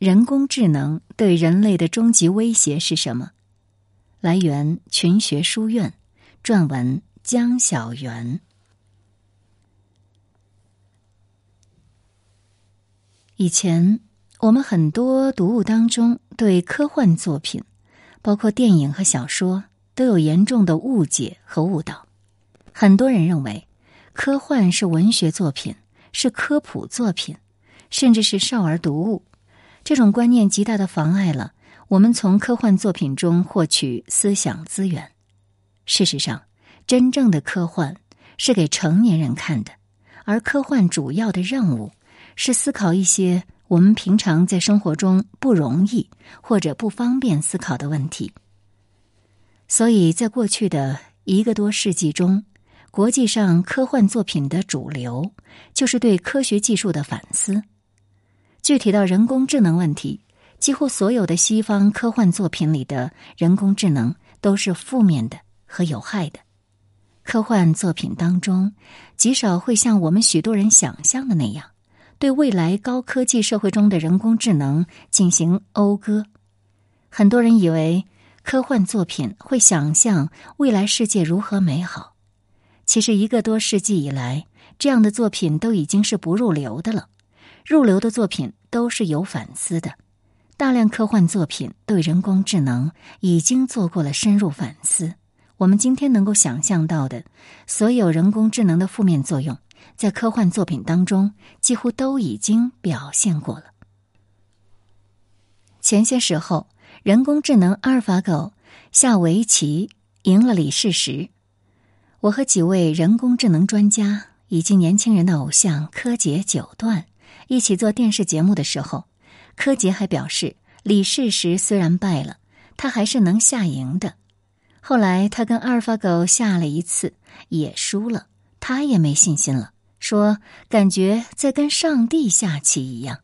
人工智能对人类的终极威胁是什么？来源：群学书院，撰文：江小媛。以前，我们很多读物当中对科幻作品，包括电影和小说，都有严重的误解和误导。很多人认为，科幻是文学作品，是科普作品。甚至是少儿读物，这种观念极大的妨碍了我们从科幻作品中获取思想资源。事实上，真正的科幻是给成年人看的，而科幻主要的任务是思考一些我们平常在生活中不容易或者不方便思考的问题。所以在过去的一个多世纪中，国际上科幻作品的主流就是对科学技术的反思。具体到人工智能问题，几乎所有的西方科幻作品里的人工智能都是负面的和有害的。科幻作品当中，极少会像我们许多人想象的那样，对未来高科技社会中的人工智能进行讴歌。很多人以为科幻作品会想象未来世界如何美好，其实一个多世纪以来，这样的作品都已经是不入流的了。入流的作品都是有反思的，大量科幻作品对人工智能已经做过了深入反思。我们今天能够想象到的所有人工智能的负面作用，在科幻作品当中几乎都已经表现过了。前些时候，人工智能阿尔法狗下围棋赢了李世石，我和几位人工智能专家以及年轻人的偶像柯洁九段。一起做电视节目的时候，柯洁还表示，李世石虽然败了，他还是能下赢的。后来他跟阿尔法狗下了一次，也输了，他也没信心了，说感觉在跟上帝下棋一样。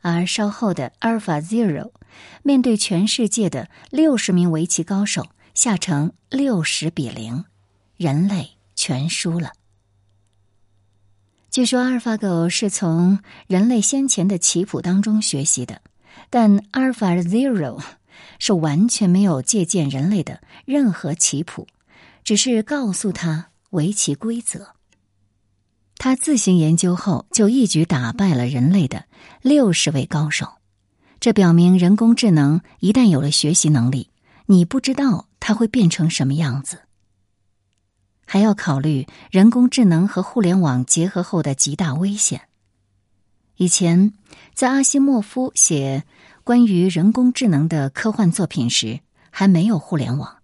而稍后的阿尔法 Zero 面对全世界的六十名围棋高手，下成六十比零，人类全输了。据说阿尔法狗是从人类先前的棋谱当中学习的，但阿尔法 Zero 是完全没有借鉴人类的任何棋谱，只是告诉他围棋规则。他自行研究后，就一举打败了人类的六十位高手。这表明，人工智能一旦有了学习能力，你不知道它会变成什么样子。还要考虑人工智能和互联网结合后的极大危险。以前，在阿西莫夫写关于人工智能的科幻作品时，还没有互联网。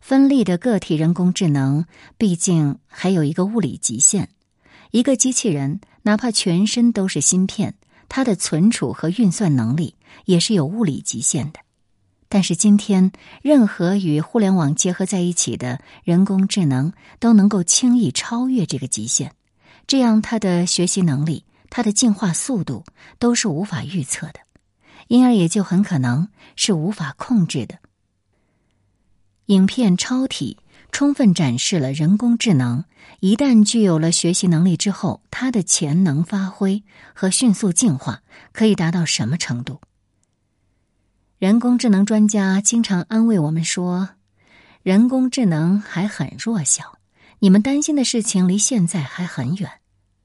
分立的个体人工智能毕竟还有一个物理极限。一个机器人哪怕全身都是芯片，它的存储和运算能力也是有物理极限的。但是今天，任何与互联网结合在一起的人工智能都能够轻易超越这个极限，这样它的学习能力、它的进化速度都是无法预测的，因而也就很可能是无法控制的。影片《超体》充分展示了人工智能一旦具有了学习能力之后，它的潜能发挥和迅速进化可以达到什么程度。人工智能专家经常安慰我们说：“人工智能还很弱小，你们担心的事情离现在还很远。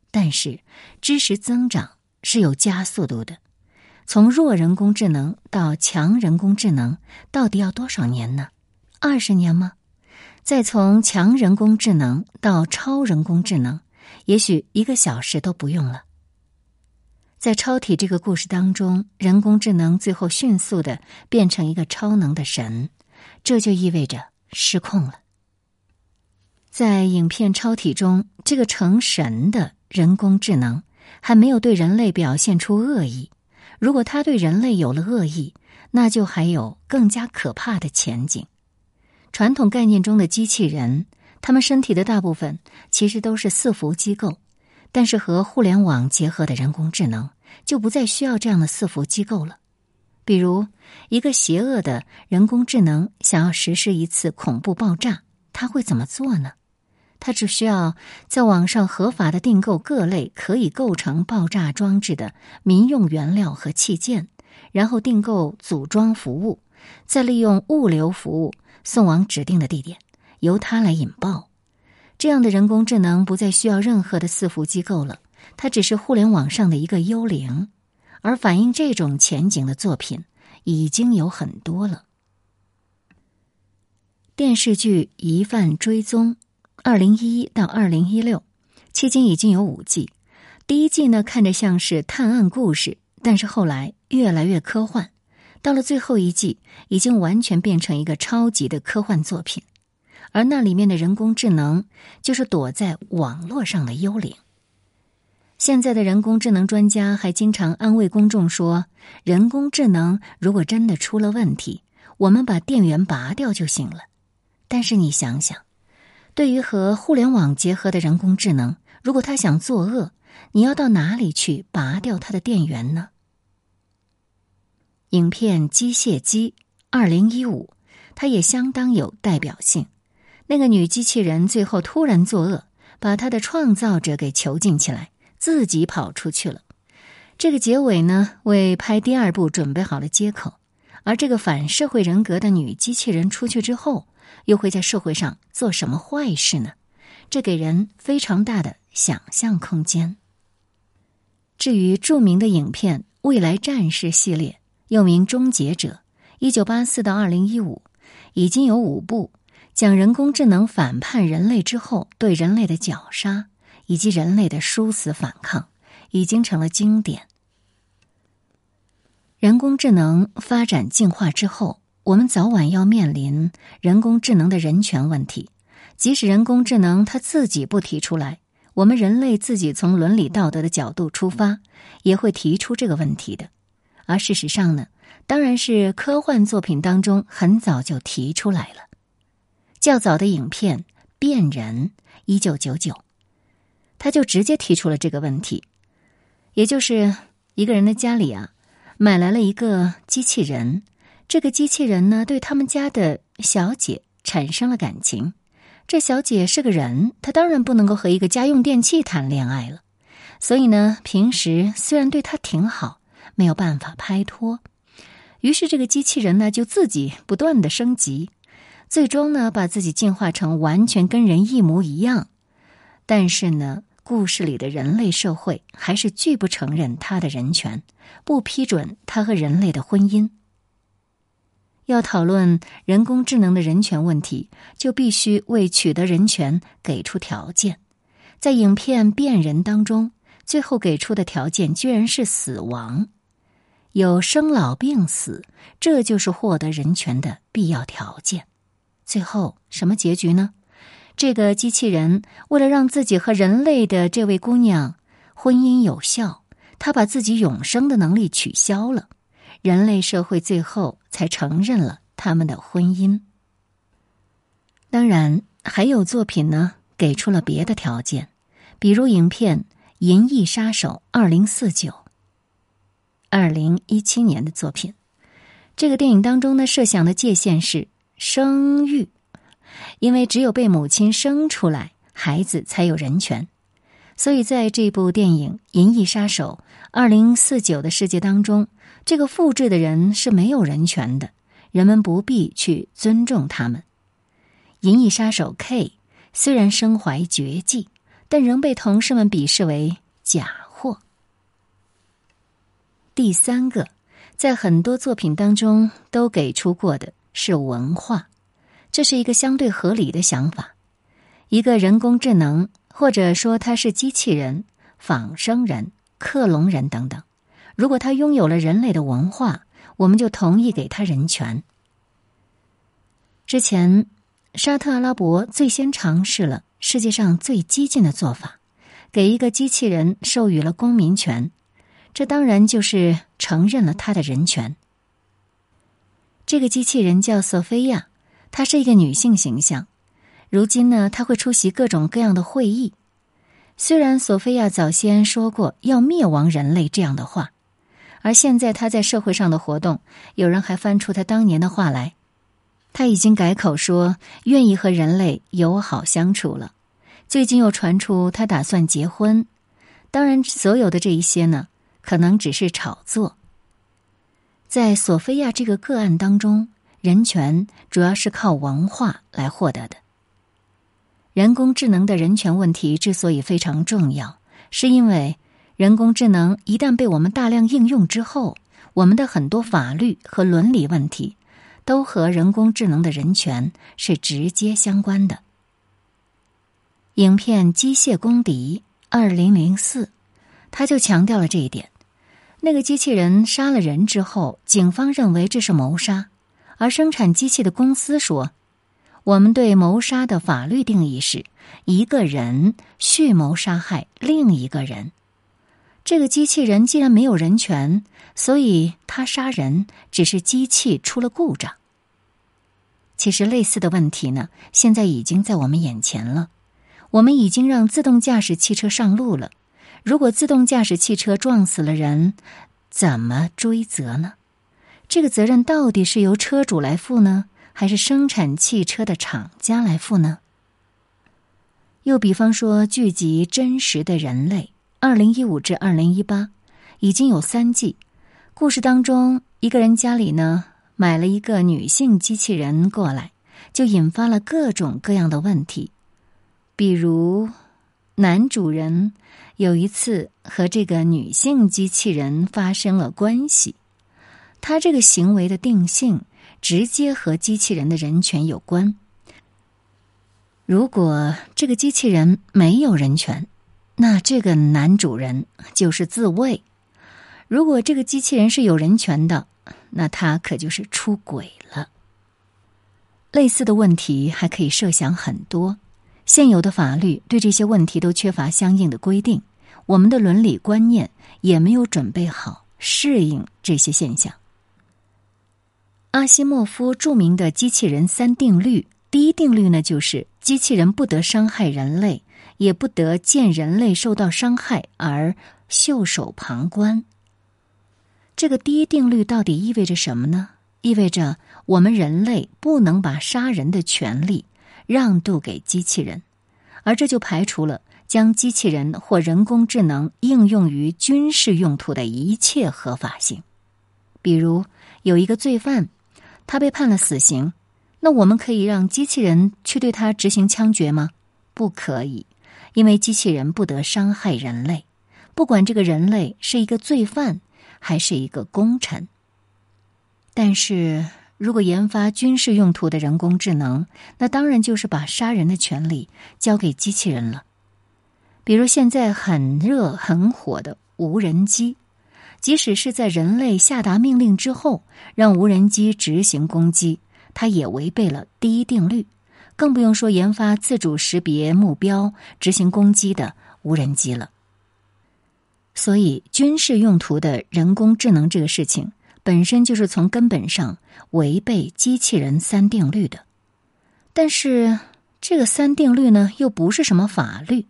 但是，知识增长是有加速度的。从弱人工智能到强人工智能，到底要多少年呢？二十年吗？再从强人工智能到超人工智能，也许一个小时都不用了。”在超体这个故事当中，人工智能最后迅速的变成一个超能的神，这就意味着失控了。在影片《超体》中，这个成神的人工智能还没有对人类表现出恶意。如果他对人类有了恶意，那就还有更加可怕的前景。传统概念中的机器人，他们身体的大部分其实都是伺服机构。但是和互联网结合的人工智能就不再需要这样的伺服机构了。比如，一个邪恶的人工智能想要实施一次恐怖爆炸，他会怎么做呢？他只需要在网上合法的订购各类可以构成爆炸装置的民用原料和器件，然后订购组装服务，再利用物流服务送往指定的地点，由它来引爆。这样的人工智能不再需要任何的伺服机构了，它只是互联网上的一个幽灵。而反映这种前景的作品已经有很多了。电视剧《疑犯追踪》，二零一一到二零一六期间已经有五季。第一季呢，看着像是探案故事，但是后来越来越科幻，到了最后一季，已经完全变成一个超级的科幻作品。而那里面的人工智能，就是躲在网络上的幽灵。现在的人工智能专家还经常安慰公众说：“人工智能如果真的出了问题，我们把电源拔掉就行了。”但是你想想，对于和互联网结合的人工智能，如果它想作恶，你要到哪里去拔掉它的电源呢？影片《机械姬》二零一五，它也相当有代表性。那个女机器人最后突然作恶，把她的创造者给囚禁起来。自己跑出去了，这个结尾呢，为拍第二部准备好了接口。而这个反社会人格的女机器人出去之后，又会在社会上做什么坏事呢？这给人非常大的想象空间。至于著名的影片《未来战士》系列，又名《终结者》，一九八四到二零一五，已经有五部讲人工智能反叛人类之后对人类的绞杀。以及人类的殊死反抗，已经成了经典。人工智能发展进化之后，我们早晚要面临人工智能的人权问题。即使人工智能它自己不提出来，我们人类自己从伦理道德的角度出发，也会提出这个问题的。而事实上呢，当然是科幻作品当中很早就提出来了。较早的影片《变人》，一九九九。他就直接提出了这个问题，也就是一个人的家里啊，买来了一个机器人，这个机器人呢，对他们家的小姐产生了感情。这小姐是个人，她当然不能够和一个家用电器谈恋爱了，所以呢，平时虽然对她挺好，没有办法拍拖。于是这个机器人呢，就自己不断的升级，最终呢，把自己进化成完全跟人一模一样。但是呢。故事里的人类社会还是拒不承认他的人权，不批准他和人类的婚姻。要讨论人工智能的人权问题，就必须为取得人权给出条件。在影片《变人》当中，最后给出的条件居然是死亡，有生老病死，这就是获得人权的必要条件。最后什么结局呢？这个机器人为了让自己和人类的这位姑娘婚姻有效，他把自己永生的能力取消了，人类社会最后才承认了他们的婚姻。当然，还有作品呢，给出了别的条件，比如影片《银翼杀手二零四九》，二零一七年的作品。这个电影当中呢，设想的界限是生育。因为只有被母亲生出来，孩子才有人权，所以在这部电影《银翼杀手二零四九》的世界当中，这个复制的人是没有人权的，人们不必去尊重他们。银翼杀手 K 虽然身怀绝技，但仍被同事们鄙视为假货。第三个，在很多作品当中都给出过的是文化。这是一个相对合理的想法。一个人工智能，或者说它是机器人、仿生人、克隆人等等，如果它拥有了人类的文化，我们就同意给他人权。之前，沙特阿拉伯最先尝试了世界上最激进的做法，给一个机器人授予了公民权，这当然就是承认了他的人权。这个机器人叫索菲亚。她是一个女性形象，如今呢，她会出席各种各样的会议。虽然索菲亚早先说过要灭亡人类这样的话，而现在她在社会上的活动，有人还翻出她当年的话来。她已经改口说愿意和人类友好相处了。最近又传出她打算结婚。当然，所有的这一些呢，可能只是炒作。在索菲亚这个个案当中，人权主要是靠文化来获得的。人工智能的人权问题之所以非常重要，是因为人工智能一旦被我们大量应用之后，我们的很多法律和伦理问题都和人工智能的人权是直接相关的。影片《机械公敌》二零零四，他就强调了这一点。那个机器人杀了人之后，警方认为这是谋杀，而生产机器的公司说。我们对谋杀的法律定义是一个人蓄谋杀害另一个人。这个机器人既然没有人权，所以他杀人只是机器出了故障。其实类似的问题呢，现在已经在我们眼前了。我们已经让自动驾驶汽车上路了。如果自动驾驶汽车撞死了人，怎么追责呢？这个责任到底是由车主来负呢？还是生产汽车的厂家来负呢？又比方说，剧集《真实的人类》二零一五至二零一八已经有三季。故事当中，一个人家里呢买了一个女性机器人过来，就引发了各种各样的问题。比如，男主人有一次和这个女性机器人发生了关系，他这个行为的定性。直接和机器人的人权有关。如果这个机器人没有人权，那这个男主人就是自卫；如果这个机器人是有人权的，那他可就是出轨了。类似的问题还可以设想很多，现有的法律对这些问题都缺乏相应的规定，我们的伦理观念也没有准备好适应这些现象。阿西莫夫著名的机器人三定律，第一定律呢，就是机器人不得伤害人类，也不得见人类受到伤害而袖手旁观。这个第一定律到底意味着什么呢？意味着我们人类不能把杀人的权利让渡给机器人，而这就排除了将机器人或人工智能应用于军事用途的一切合法性。比如，有一个罪犯。他被判了死刑，那我们可以让机器人去对他执行枪决吗？不可以，因为机器人不得伤害人类，不管这个人类是一个罪犯还是一个功臣。但是如果研发军事用途的人工智能，那当然就是把杀人的权利交给机器人了。比如现在很热很火的无人机。即使是在人类下达命令之后，让无人机执行攻击，它也违背了第一定律，更不用说研发自主识别目标、执行攻击的无人机了。所以，军事用途的人工智能这个事情，本身就是从根本上违背机器人三定律的。但是，这个三定律呢，又不是什么法律，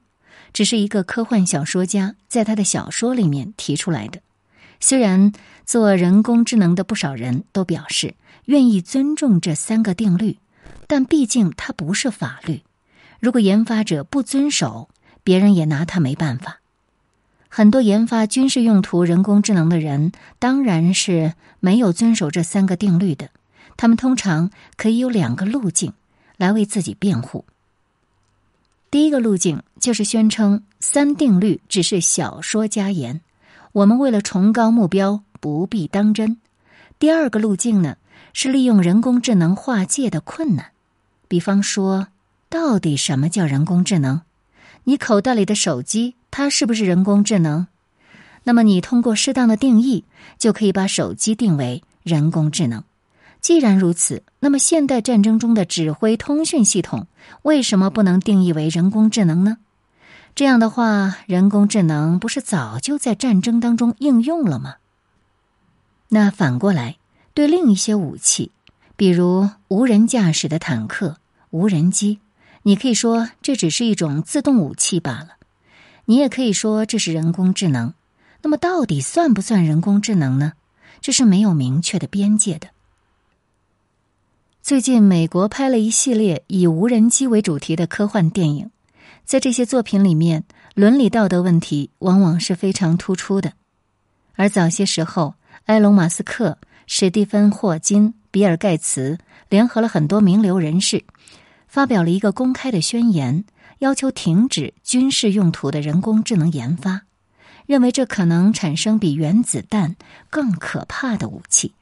只是一个科幻小说家在他的小说里面提出来的。虽然做人工智能的不少人都表示愿意尊重这三个定律，但毕竟它不是法律。如果研发者不遵守，别人也拿他没办法。很多研发军事用途人工智能的人当然是没有遵守这三个定律的。他们通常可以有两个路径来为自己辩护。第一个路径就是宣称三定律只是小说家言。我们为了崇高目标不必当真。第二个路径呢，是利用人工智能划界的困难。比方说，到底什么叫人工智能？你口袋里的手机，它是不是人工智能？那么你通过适当的定义，就可以把手机定为人工智能。既然如此，那么现代战争中的指挥通讯系统，为什么不能定义为人工智能呢？这样的话，人工智能不是早就在战争当中应用了吗？那反过来，对另一些武器，比如无人驾驶的坦克、无人机，你可以说这只是一种自动武器罢了。你也可以说这是人工智能。那么，到底算不算人工智能呢？这是没有明确的边界的。最近，美国拍了一系列以无人机为主题的科幻电影。在这些作品里面，伦理道德问题往往是非常突出的。而早些时候，埃隆·马斯克史蒂芬·霍金、比尔·盖茨联合了很多名流人士，发表了一个公开的宣言，要求停止军事用途的人工智能研发，认为这可能产生比原子弹更可怕的武器。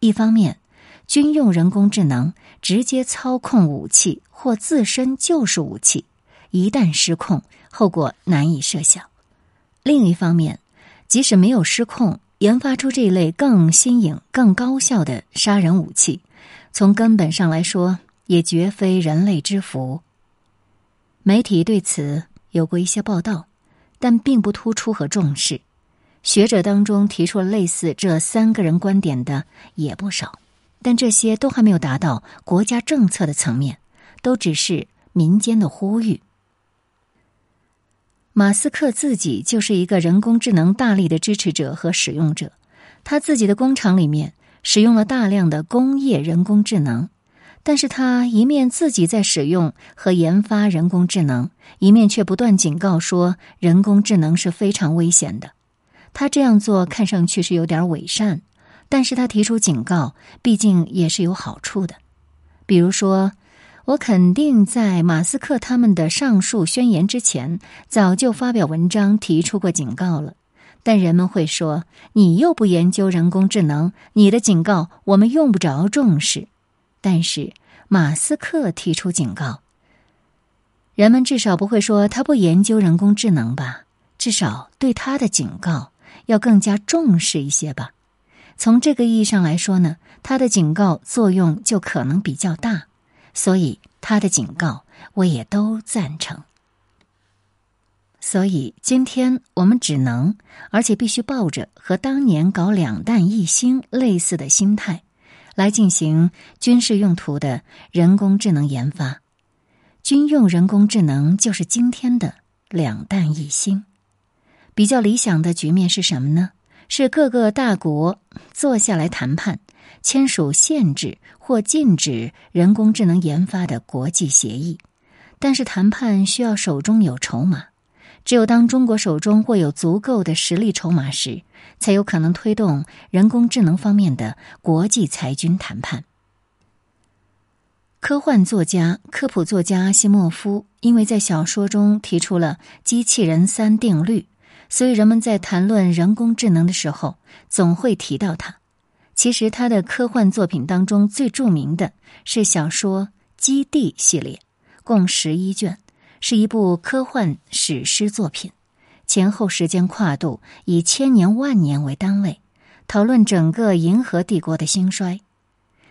一方面，军用人工智能直接操控武器或自身就是武器，一旦失控，后果难以设想；另一方面，即使没有失控，研发出这一类更新颖、更高效的杀人武器，从根本上来说，也绝非人类之福。媒体对此有过一些报道，但并不突出和重视。学者当中提出了类似这三个人观点的也不少。但这些都还没有达到国家政策的层面，都只是民间的呼吁。马斯克自己就是一个人工智能大力的支持者和使用者，他自己的工厂里面使用了大量的工业人工智能，但是他一面自己在使用和研发人工智能，一面却不断警告说人工智能是非常危险的。他这样做看上去是有点伪善。但是他提出警告，毕竟也是有好处的。比如说，我肯定在马斯克他们的上述宣言之前，早就发表文章提出过警告了。但人们会说，你又不研究人工智能，你的警告我们用不着重视。但是马斯克提出警告，人们至少不会说他不研究人工智能吧？至少对他的警告要更加重视一些吧。从这个意义上来说呢，他的警告作用就可能比较大，所以他的警告我也都赞成。所以今天我们只能，而且必须抱着和当年搞两弹一星类似的心态，来进行军事用途的人工智能研发。军用人工智能就是今天的两弹一星。比较理想的局面是什么呢？是各个大国坐下来谈判，签署限制或禁止人工智能研发的国际协议。但是谈判需要手中有筹码，只有当中国手中握有足够的实力筹码时，才有可能推动人工智能方面的国际裁军谈判。科幻作家、科普作家阿西莫夫，因为在小说中提出了机器人三定律。所以，人们在谈论人工智能的时候，总会提到它。其实，他的科幻作品当中最著名的是小说《基地》系列，共十一卷，是一部科幻史诗作品，前后时间跨度以千年万年为单位，讨论整个银河帝国的兴衰。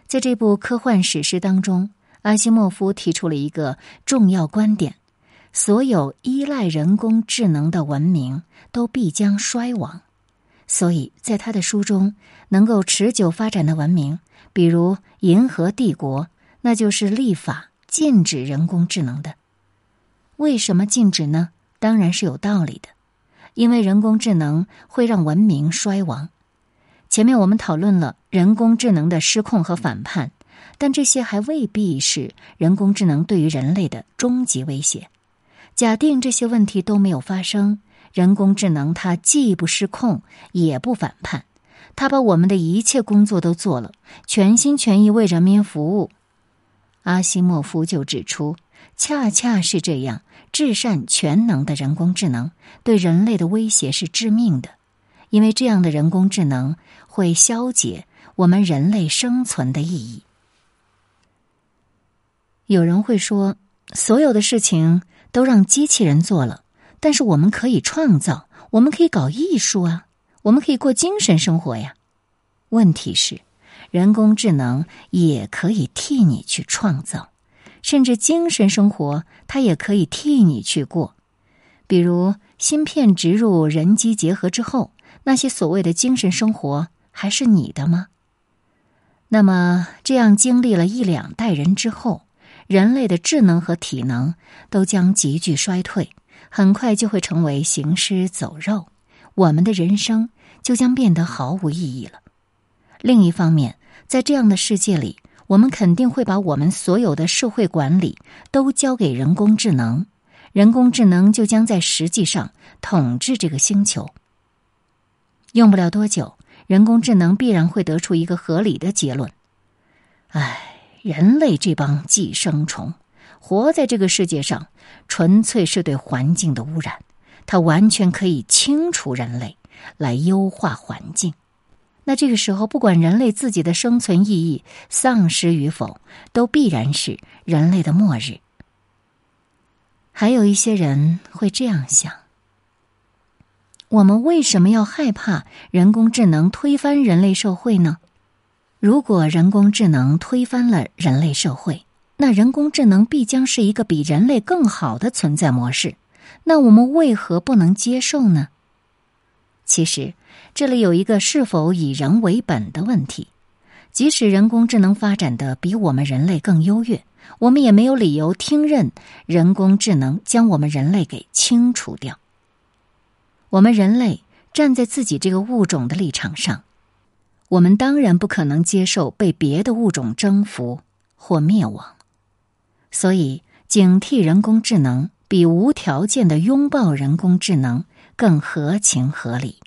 在这部科幻史诗当中，阿西莫夫提出了一个重要观点。所有依赖人工智能的文明都必将衰亡，所以在他的书中，能够持久发展的文明，比如银河帝国，那就是立法禁止人工智能的。为什么禁止呢？当然是有道理的，因为人工智能会让文明衰亡。前面我们讨论了人工智能的失控和反叛，但这些还未必是人工智能对于人类的终极威胁。假定这些问题都没有发生，人工智能它既不失控也不反叛，它把我们的一切工作都做了，全心全意为人民服务。阿西莫夫就指出，恰恰是这样至善全能的人工智能对人类的威胁是致命的，因为这样的人工智能会消解我们人类生存的意义。有人会说，所有的事情。都让机器人做了，但是我们可以创造，我们可以搞艺术啊，我们可以过精神生活呀。问题是，人工智能也可以替你去创造，甚至精神生活它也可以替你去过。比如芯片植入人机结合之后，那些所谓的精神生活还是你的吗？那么这样经历了一两代人之后。人类的智能和体能都将急剧衰退，很快就会成为行尸走肉，我们的人生就将变得毫无意义了。另一方面，在这样的世界里，我们肯定会把我们所有的社会管理都交给人工智能，人工智能就将在实际上统治这个星球。用不了多久，人工智能必然会得出一个合理的结论：哎，人类这帮寄生虫，活在这个世界上，纯粹是对环境的污染。它完全可以清除人类，来优化环境。那这个时候，不管人类自己的生存意义丧失与否，都必然是人类的末日。还有一些人会这样想：我们为什么要害怕人工智能推翻人类社会呢？如果人工智能推翻了人类社会，那人工智能必将是一个比人类更好的存在模式。那我们为何不能接受呢？其实，这里有一个是否以人为本的问题。即使人工智能发展的比我们人类更优越。我们也没有理由听任人工智能将我们人类给清除掉。我们人类站在自己这个物种的立场上，我们当然不可能接受被别的物种征服或灭亡。所以，警惕人工智能比无条件的拥抱人工智能更合情合理。